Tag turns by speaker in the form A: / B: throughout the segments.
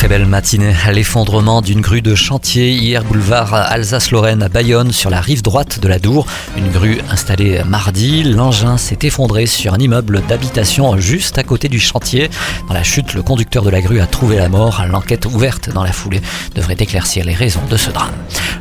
A: Très belle matinée. L'effondrement d'une grue de chantier hier boulevard Alsace-Lorraine à Bayonne sur la rive droite de la Dour. Une grue installée mardi. L'engin s'est effondré sur un immeuble d'habitation juste à côté du chantier. Dans la chute, le conducteur de la grue a trouvé la mort. L'enquête ouverte dans la foulée devrait éclaircir les raisons de ce drame.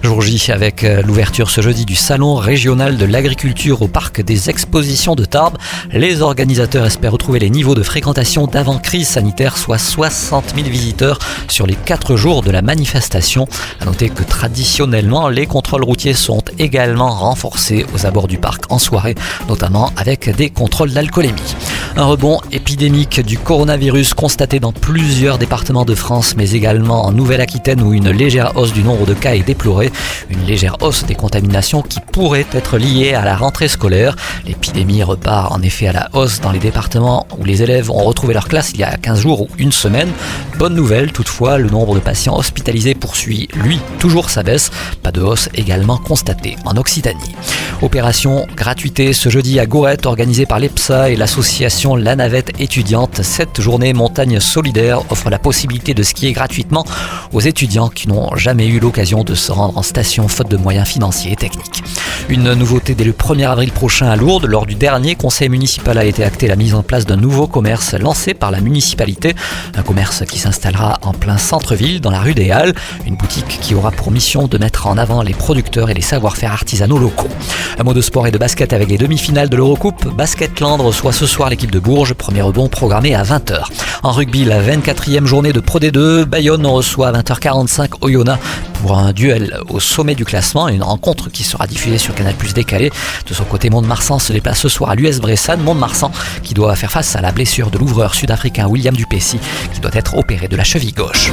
A: Jour J avec euh, l'ouverture ce jeudi du salon régional de l'agriculture au parc des expositions de Tarbes. Les organisateurs espèrent retrouver les niveaux de fréquentation d'avant crise sanitaire, soit 60 000 visiteurs sur les 4 jours de la manifestation. À noter que traditionnellement, les contrôles routiers sont également renforcés aux abords du parc en soirée, notamment avec des contrôles d'alcoolémie. Un rebond épidémique du coronavirus constaté dans plusieurs départements de France, mais également en Nouvelle-Aquitaine où une légère hausse du nombre de cas est déplorée. Une légère hausse des contaminations qui pourrait être liée à la rentrée scolaire. L'épidémie repart en effet à la hausse dans les départements où les élèves ont retrouvé leur classe il y a 15 jours ou une semaine. Bonne nouvelle, toutefois, le nombre de patients hospitalisés poursuit, lui, toujours sa baisse. Pas de hausse également constatée en Occitanie. Opération gratuité ce jeudi à Gourette organisée par l'EPSA et l'association La Navette étudiante. Cette journée montagne solidaire offre la possibilité de skier gratuitement aux étudiants qui n'ont jamais eu l'occasion de se rendre en station faute de moyens financiers et techniques. Une nouveauté dès le 1er avril prochain à Lourdes. Lors du dernier conseil municipal a été acté la mise en place d'un nouveau commerce lancé par la municipalité. Un commerce qui s'installera en plein centre-ville, dans la rue des Halles. Une boutique qui aura pour mission de mettre en avant les producteurs et les savoir-faire artisanaux locaux. Un mot de sport et de basket avec les demi-finales de l'Eurocoupe. Basketland reçoit ce soir l'équipe de Bourges. Premier rebond programmé à 20h. En rugby, la 24e journée de Pro D2. Bayonne reçoit à 20h45 Oyonnax pour un duel au sommet du classement. Une rencontre qui sera diffusée sur Canal Plus décalé. De son côté, Mont-de-Marsan se déplace ce soir à l'US Bressan. Mont-de-Marsan qui doit faire face à la blessure de l'ouvreur sud-africain William Duplessis qui doit être opéré de la cheville gauche.